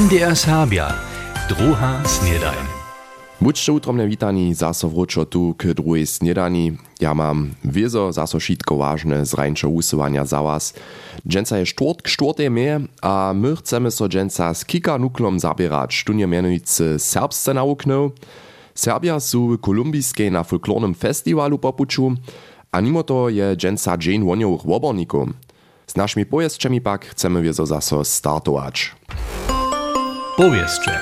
MDR Serbia, druha snedajn. Buďte utromne vítaní zaso wróčo tu k druhej snedani. Ja mam wiezo zaso šitko vážne z rańčo usuwania za was. Dženca je štvrtk štvrtej mie a my chcemy so dženca z kika nuklom zabierać. Tu nie mianujúce serbsce nauknął. Serbia sú kolumbijskiej na folklornym festiwalu popuču a mimo to je dženca Jane woniowych woborników. Z naszymi pojezdczemi pak chcemy wiezo zaso startować. Powieszcze.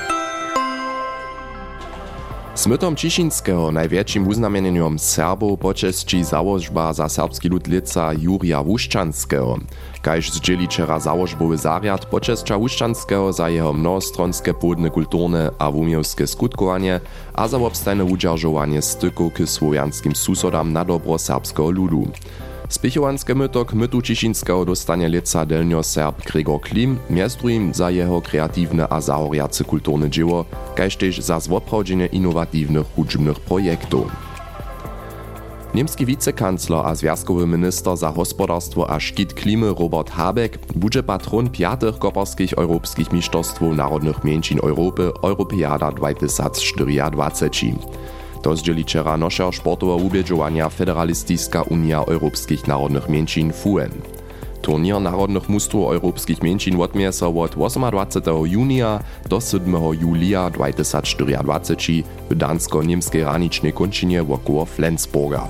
Smytom Ciszinskiego największym uznamieniem Serbów poczesci założba za serbski lud lica Jurija Łuszczanskiego. Kajż zdzieli wczera założbowy zariad poczescza Łuszczanskiego za jeho mnohostronskie płodne kulturne a wumiewskie skutkowanie a za obstajne udzierżowanie styku k słowianskim susodam na dobro serbskiego ludu. Spichowanske myto k mytu Ciszinskiego dostanie lica delnio Serb Gregor Klim, między drugim za jeho kreatywne a zahoriace kulturne dzieło, kaž też za zwoprawdzenie innovatywnych hudźbnych projektów. Niemski wicekancler a związkowy minister za gospodarstwo a szkit klimy Robert Habeck będzie patron piatych koparskich europejskich mistrzostw narodnych mniejszin Europy Europeada 2024. To zdzieli wczera nosza sportowe ubiedzowania Federalistyczna Unia Europejskich Narodnych Mniejszin FUN. Turnier narodnych mustów europejskich mniejszin odmie so od 28. junia do 7. julia 2024 w dansko-niemskiej ranicznej kończynie wokoło Flensburga.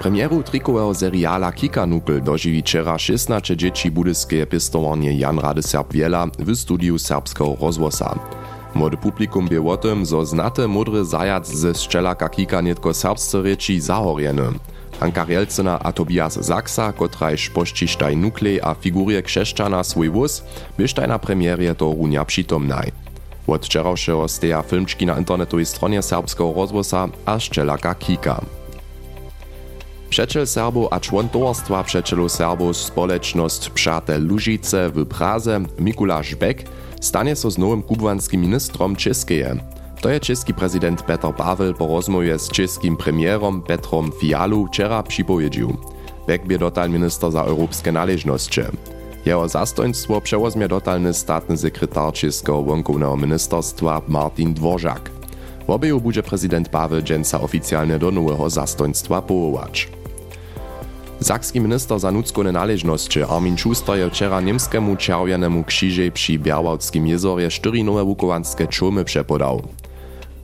Premieru trikowego seriala Kika Nukl dožiwi wczera 16 dzieci budyskie pistowanie Jan Rady Serb Wiela w studiu serbskiego rozwosa. Młode publikum bie o tym, zo znate mudry zajac ze szczelaka Kika nietko serbsce reči zahorjeny. Hanka Rielcena a Tobias Zaksa, kotrajž poštištaj nuklej a figuruje kšeščana svoj wóz, byštaj na premierie to runia přitomnaj. Od wczorajszego steja filmczki na internetowej stronie serbskiego rozwosa a szczelaka Kika. Przeczel Serbów a człon towarstwa Przeczelu Serbów Spoleczność Przyjatel Lužice w Praze Mikuláš Beck stanie so z nowym kubłanskim ministrom Czeskeje. To je czeski prezydent Petr Pavel po rozmowie z czeskim premierom Petrom Fialu wczera przypowiedział. Beck bie dotal minister za europejskie należności. Jeho zastoństwo przewozmie dotalny statny sekretar czeskiego wonkownego ministerstwa Martin Dvořák. Wobeju będzie prezydent Pavel dżęca oficjalnie do nowego zastoństwa powołać. Sakski minister za nudzkone należności Armin Schuster je wczera niemskiemu czerwienemu krzyżej przy Białawskim jezorze cztery nowe wukowanskie czumy przepodał.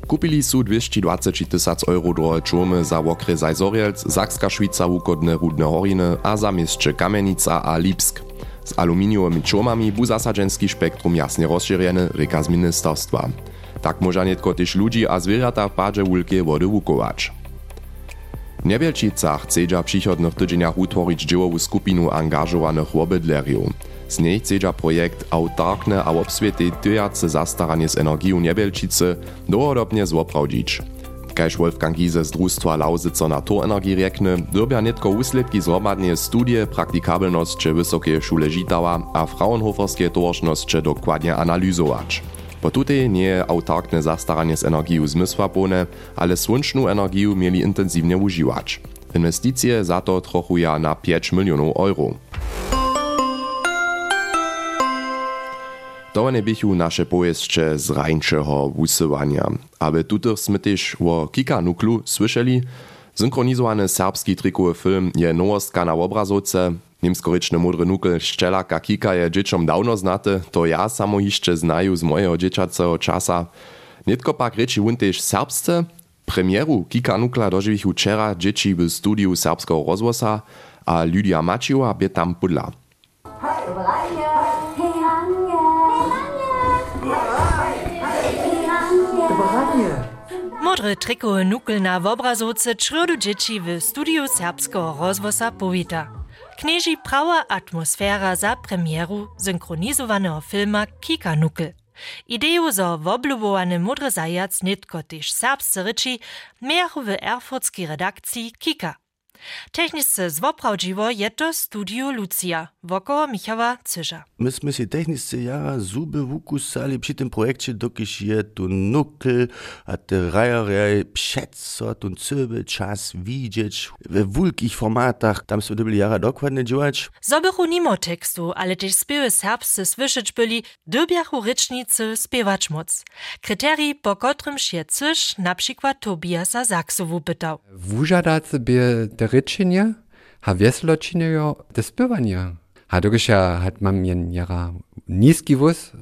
Kupili su 220 tysac euro drohe czumy za okres Zajzorielc, Sakska Szwica wukodne Rudne Horiny a zamieszcze Kamienica a Lipsk. Z aluminiowymi czumami bu zasadzenski spektrum jasnie rozszerjeny, reka z ministerstwa. Tak tylko też ludzi a zwierzęta w padzie wulkie wody wukować. W Niewielčicach chcedza w przychodnych tydzieniach utworzyć dziełową skupinu angażowanych obydlerjów. Z niej chcedza projekt autarkne a obswiety tyjace zastaranie z energią Niewielčicy długodobnie zoprawdzić. Kaž Wolfgang Giese z družstva Lausico na to energii rekne, dobia netko úsledki zhromadne studie praktikabilnosće Wysokie šule Žitava a Fraunhoferskie towaršnosće dokładnie analyzować. Po tutej nie je autarkne zastaranie z energią zmysłapone, ale słonczną energię mieli intensywnie używać. Inwestycje za to na 5 milionów euro. To nie bychu nasze pojeźdźcze z rańczego wusywania. Aby tutych sme o Kika Nuklu słyszeli, synchronizowany serbski trikowy film je nowostka na obrazowce, Niemskoryczny mudry nukel Szczelaka Kika je dzieciom dawno znaty, to ja samo jeszcze znaju z mojego dzieciacego czasa. Nitko pak reči wun też serbsce, premieru Kika Nukla dożywichu wczera dzieci w studiu serbskiego rozwosa, a Lydia Maciła bie tam pudla. Modry trikowy nukel na obrazowce czrodu dzieci w studiu serbskiego rozwosa powita. Knieži prawa atmosfera za premieru synchronizowanego filma Kika Nukel. Ideju za woblubowany mudry zajac nitko tyż serbscy miachu w erfurtskiej redakcji Kika. Techniczce zwoprawdziwo je to studio Lucia, wokoło Michała Cyża. Myśmy się techniczce jara zuby wukusali przy tym projekcie, dokiż je tu nukl, a te rajaraj przeco, tu cyby czas widzieć, we wulkich formatach, tam sobie byli jara dokładnie działać. Zobychu nimo tekstu, ale też spiewy serbscy słyszeć byli, dobiachu rycznicy spiewać moc. Kryterii, po którym się Cyż na przykład Tobiasa Saksowu pytał. Wużada sobie te ryczenie, ha wiesločine jo te spiewania. A dogesza hat mam jen jara niski wóz,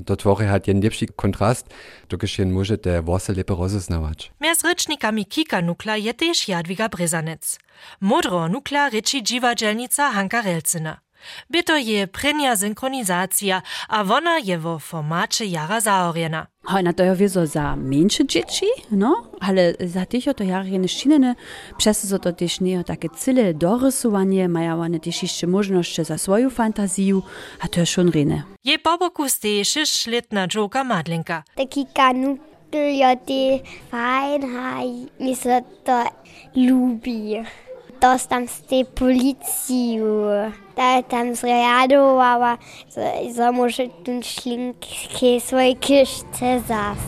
do twory hat jen lepszy kontrast, dogesza jen może te włosy lepiej rozeznawać. Między rycznikami Kika Nukla je też Jadwiga Brezanec. Modro Nukla ryczy dziwa dzielnica Hanka Relcyna. By to je prynja synchronizacja, a wona je wo formacie jara zaorjena. Hojna to je za mniejsze dzieci, no, ale za tych to jara nie szynene, przez to to też nie takie cyle dorysowanie, mają one też jeszcze możliwości za swoją fantazję, a to jest schon rene. Je po boku steje sześćletna Joka Madlenka. Taki kanukl ja ty fajn, a mi se to lubi. Dostam z tej policji, da tam zreagowała, że, że może tu szlinki swoje kiszce zas.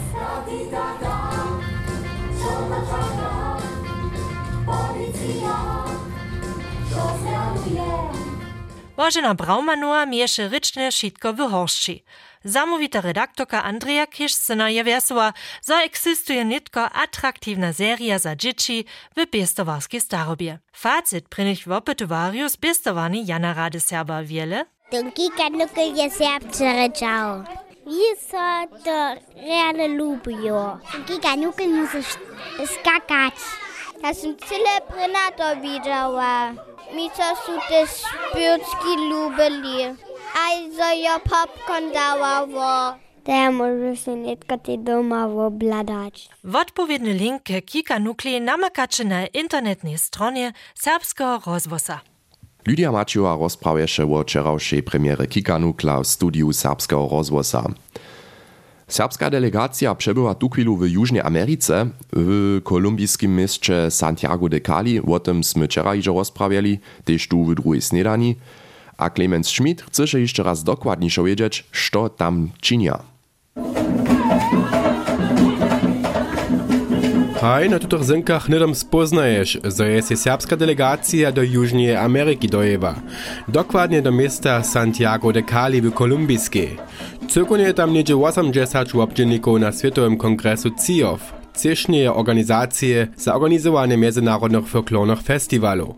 Božena Braumanova mieše rične šitko v Horšči. Zamovita redaktorka Andreja Kišcena je vesela, za eksistuje nitko atraktivna serija za džiči v pestovarski starobje. Facit prinich v opetovanju z pestovani Jana Radeserba Wiele. Drugi kanukl je serbče rečal. Wie so to reale lubijo. Drugi kanukl musiš skakati. Ja sam cele prina to widziała. Mieter Sutes Spjotski ljubili. Aj jo popcorn dala v. Temu že netkati doma v obladač. Odpovedne linke Kika Nukli namakače na internetnej strone Serbského rozvosa. Lydia Maciua rozprawješe o wczorajszej premierze Kika Nukla w studiu Serbskiego rozwosa. Serbska delegacja przebyła tu chwilu w Južnej Ameryce, w kolumbijskim mieście Santiago de Cali, o tym sme wczoraj już rozprawiali, też tu w drugiej snedani, a Clemens Schmidt chce jeszcze raz dokładniejsze wiedzieć, co tam czynia. Haj, na tutych zynkach nidom spoznajesz, że jest się serbska delegacja do Južnej Ameryki dojewa. Dokładnie do miasta Santiago de Cali w Kolumbijskiej. Cyrkunie tam niedzie 80 obdzienników na Światowym Kongresu CIOF. Ciesznie organizacje za organizowanie międzynarodnych folklornych festiwalów.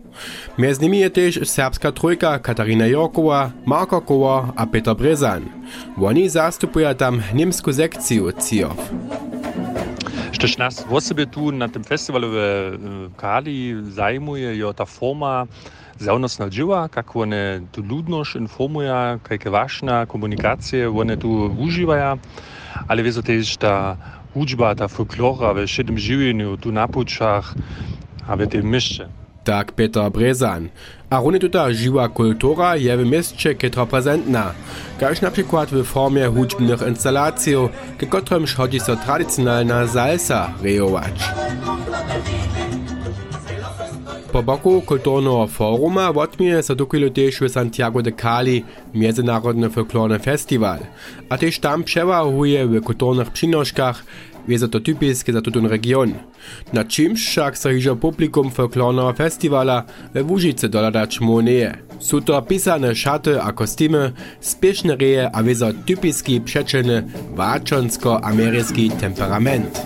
Między nimi jest też serbska trójka Katarina Jorkowa, Marko Kowa a Peter Brezan. Oni zastupują tam niemską sekcję CIOF. Czy nas tu na tym festiwalu w Kali zajmuje jo ta forma zjavnost nadziła, jak one tu ludność informuje, jakie ważne komunikacje one tu używają, ale wiedzą też ta hudźba, ta folklora w szedym żywieniu tu na puczach, aby te mieszcze. Tak Peter Brezan. A runde tuta žiwa kultura je w mieście ketra prezentna. Kaž na przykład w formie hudźbnych instalacji, ke kotrym chodzi so tradycjonalna salsa rejować. Po boku kulturnego foruma odmije so dokilu też w Santiago de Cali Międzynarodny Folklorny Festiwal, a też tam przewahuje w kulturnych je to typiskie za tutun region. Na czymś však sa hižo publikum folklorného festivala we Łužice doladać moneje. Sú to šaty a kostymy, spieszne reje a wiezo typiski przeczeny waczonsko-ameryjski temperament.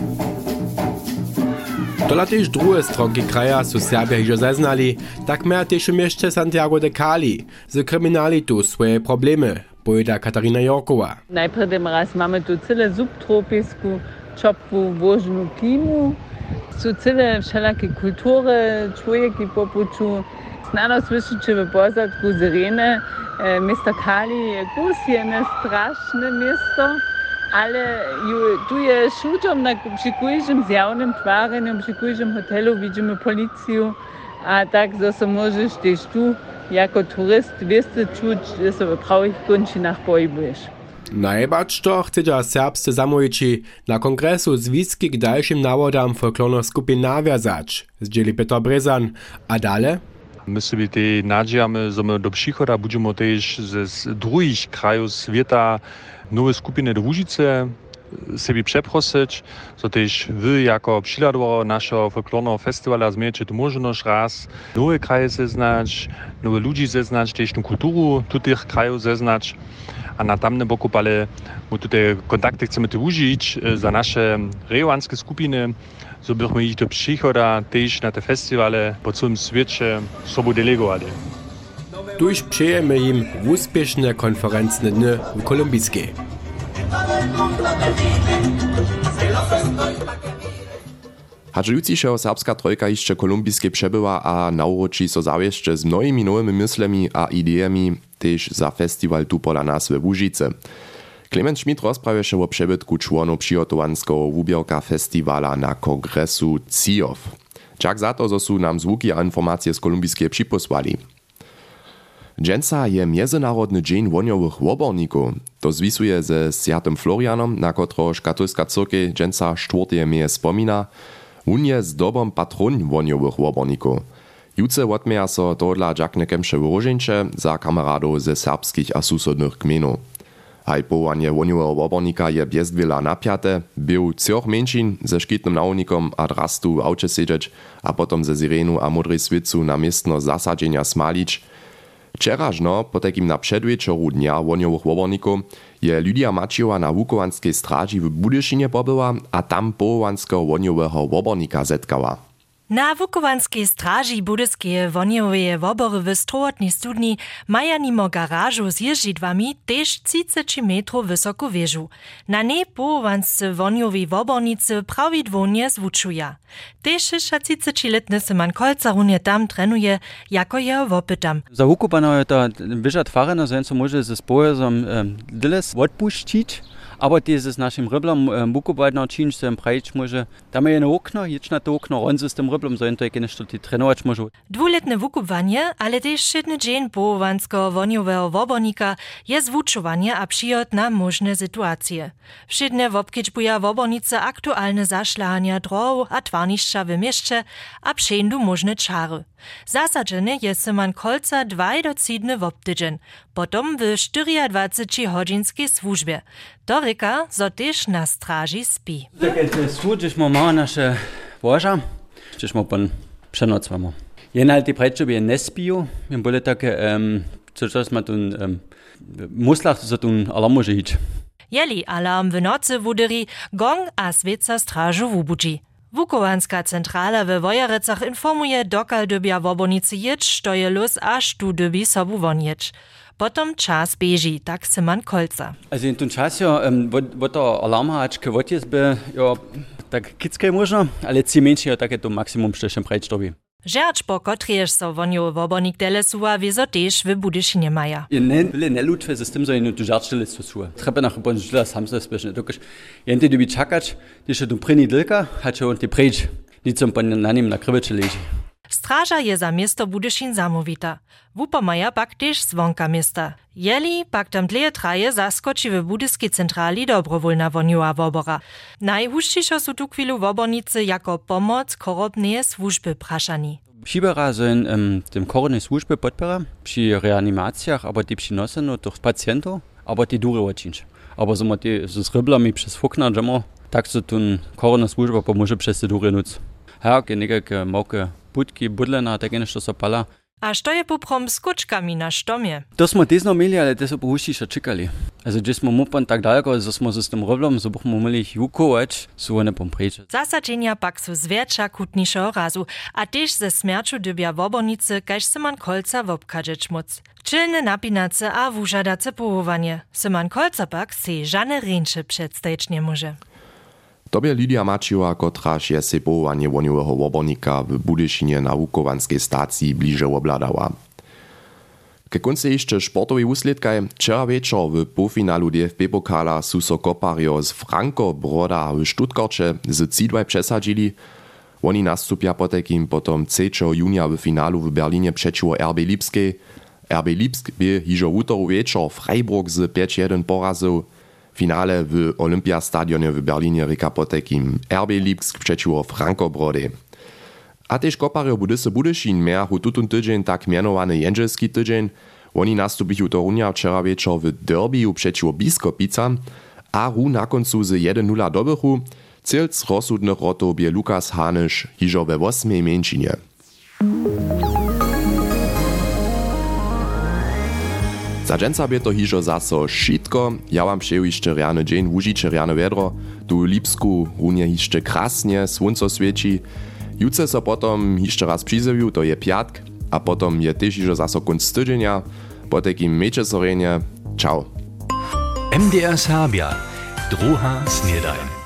Tola też drugie stronki kraja są Serbia hižo zeznali, tak też w mieście Santiago de Cali z kryminalitu swoje problemy, powiada Katarina Jorkowa. Najpierw raz mamy tu cyle subtropisku, ciepłą, włożną klimu. Są cyle wszelakie kultury, człowieki po poczu. Znano słyszycie w posadku Syrene, e, miasto Kali je kusjene, straszne miasto, ale tu jest szuczom na przy każdym zjawnym twarzeniu, przy każdym hotelu widzimy policję, a tak, że so możesz też tu jako turyst wiesz czuć, że sobie w prawych kończynach pojbujesz. Najbacz to chcedza serbscy zamojiči na kongresu zwiski k dalszym nawodam folklornych skupin nawiązać, zdzieli Peter Brezan, a dalej? My sobie te nadziejamy, że my do przychoda będziemy też z drugich krajów świata nowe skupiny do Łużyce sobie przeprosić, że też wy jako przyladło naszego folklornego festiwala zmiecie możliwość raz nowe kraje zeznać, nowe ludzi zeznać, też kulturę tych krajów zeznać. A na tamnym boku ale my tutaj kontakty chcemy tu użyć za nasze regionalne skupiny, so byśmy ich do przychoda też na te festiwale po całym świecie sobą delegowali. Tuż przyjemy im uspieszne konferencne dny w Kolumbijskiej. Hadžujícišeho serbska trojka jeszcze kolumbijskie przebyła a nauroči so zawieście z mnohými nowymi myślami a idejami też za festiwal tu pola nas we Łużyce. Klement Schmidt rozprawieše o przebytku członów przygotowanskiego wubierka festiwala na kongresu CIOF. Czak za to, że są nam zvuki a informacje z kolumbijskiej przyposłali. Dżęca je Międzynarodny Dzień Woniowych Łoborników. To zwisuje ze Sjatym Florianom, na kotroż katolska cyrkiew dżęca czwartej mieje spomina. On je z dobom patron woniowych łoborników. Juce odmieja so tohodla dżakne kemše wyróżnicze za kameradów ze serbskich a susodnych gminów. Aj powołanie woniowego łobornika je bezwiela napiate, był cioch mężczyzn ze szkitnym naunikom a drastu siedzieć, a potom ze sirenu a modrej na miestno zasadzenia smalić. Wczerażno, po takim na przedwieczoru dnia woniowych łoborników, je Lydia Maciowa na Wukowanskiej straży w Budyszynie pobyła, a tam powołanskiego woniowego łobornika zetkała. Na Wukowanskiej straży budyskie woniowe wobory w studni maja nimo garażu z jeżdżidłami też 30 metrów wysoko wieżu. Na niej połowanscy woniowi wobornicy prawidłownie zwuczuja. Też 60-letny Syman Kolca runie tam trenuje, jako je. Za Wukopano je to wyża twarena, że co może ze spojezom um, dyles odpuścić, dieses naszym ryblom um, Wukopano czynć się prejść może. Tam je jedno okno, jedź na okno, on z tym ryblom, so to je kiedyś to trenować może. Dwuletne wukupwanie, ale też szydny dzień połowanskiego woniowego wobornika je zwuczowanie a przyjot na możne sytuacje. Wszydne wobkiczbuja wobornice aktualne zaszlania droł a twarniszcza w mieście, a przejdu możne czary. Zasadzeny je Syman Kolca 2 do 7 wobtydzień, potom w 24-hodzinskiej służbie. To ryka, zo też na straży spi. Tak, służysz mu ma nasze łoża, czyż mu pan przenocwamo. Jen ale te prečo ne spijo, jen bole takie, um, co czas ma tu um, muslach, za tu alarm może iść. Jeli alarm w nocy wudyri, gong a sveca strażu wubudzi. Wukowanska centrala we Wojerecach informuje, dokal dybia wobonicy jedź, to je luz, aż tu dybi sobu wonieć. Potom czas bieži, tak Syman Kolca. Also in tym czasie, um, bo to alarm hać, kwot jest by, jo, tak kickie można, ale ci mniejsze takie to maksimum szczęściem prejść robi. Żercz po kotrież so woniowy wobornik delesuwa, wieso też w Budyszynie maja. Je ne, byle ne lutwe z tym, że ino tu żarczyle co suła. Trzeba nach bon źle sam se spieszne. Dokaż jente dubi czakać, gdyż tu pryni dylka, hacze on te prejść. Nic som pan na nim na krybecze leży. Straża je za miasto Budyszin zamówita. Wupa maja pak też zwonka. Jeli pak tam dleje traje zaskoči w budyskiej centrali dobrowolna woniła wobora. Najhušćišo su tu chwilu wobornicy jako pomoc korobneje służby praszani. Přibera sind um, dem koronnej służby podpora przy reanimacjach, aber die przy nosenu durch pacjentów, aber die dure odcinć. Aber so die z ryblami przez fukna, dżemo, tak so tun korona służba pomoże przez te dury nuc. herk in nekaj moke eh, putki, budlena, tako nešto so pala. A što je poprom s kočkami na štomje? To smo tezno imeli, ali te so pohuši še čekali. Zdaj, če smo mopan tako daleko, da smo z tem roblom, zdaj bomo imeli juko več, so one pompreče. Zasačenja pak so zveča kutnišo razu, a tež ze smerču dubja vobonice, kajž se man kolca vobkađeč moc. Čilne napinace a vužadace pohovanje. Se man kolca pak se žane renče predstajčnje može. Tobie Lidia Maciowa, kotraż je se powołanie woniowego łobornika w Budyszynie na Wukowanskiej stacji bliżej obladała. Ke konce jeszcze sportowej usledkaj, wczera wieczor w półfinalu DFB pokala su so kopario z Franco Broda w Stuttgarcie z Cidwaj przesadzili. Oni nastupia potekim potom 3. junia w finalu w Berlinie przeciwko RB Lipskiej. RB Lipsk by hižo útoru wieczor Freiburg z 5-1 porazil. Finale w Olympiastadionie w Berlinie potekim RB Lipsk przeciwko Franco Brody. A też koparjo bude se Budyšin miachu tutun tydzień tak mianowany jędzelski tydzień. Oni nastupichu to runia wczera wieczor w derbiju przeciwko Biskopicam, a ru na końcu z 1-0 dobychu. Cylc rozsudnych rotów bie Lukas Hanysz hiżo we 8 mieńčinie. Za dżęca bie to hižo zaso šitko, ja wam přeju jeszcze rjany dzień, užiče rjane vedro, tu Lipsku runie jeszcze krasnie, słonco świeci. Juce so potom jeszcze raz przyzewiu, to je piatk, a potom je też hižo zaso kunc tydzienia. Po takim mecze sorenie, ciao. MDR Serbia, druha snedajn.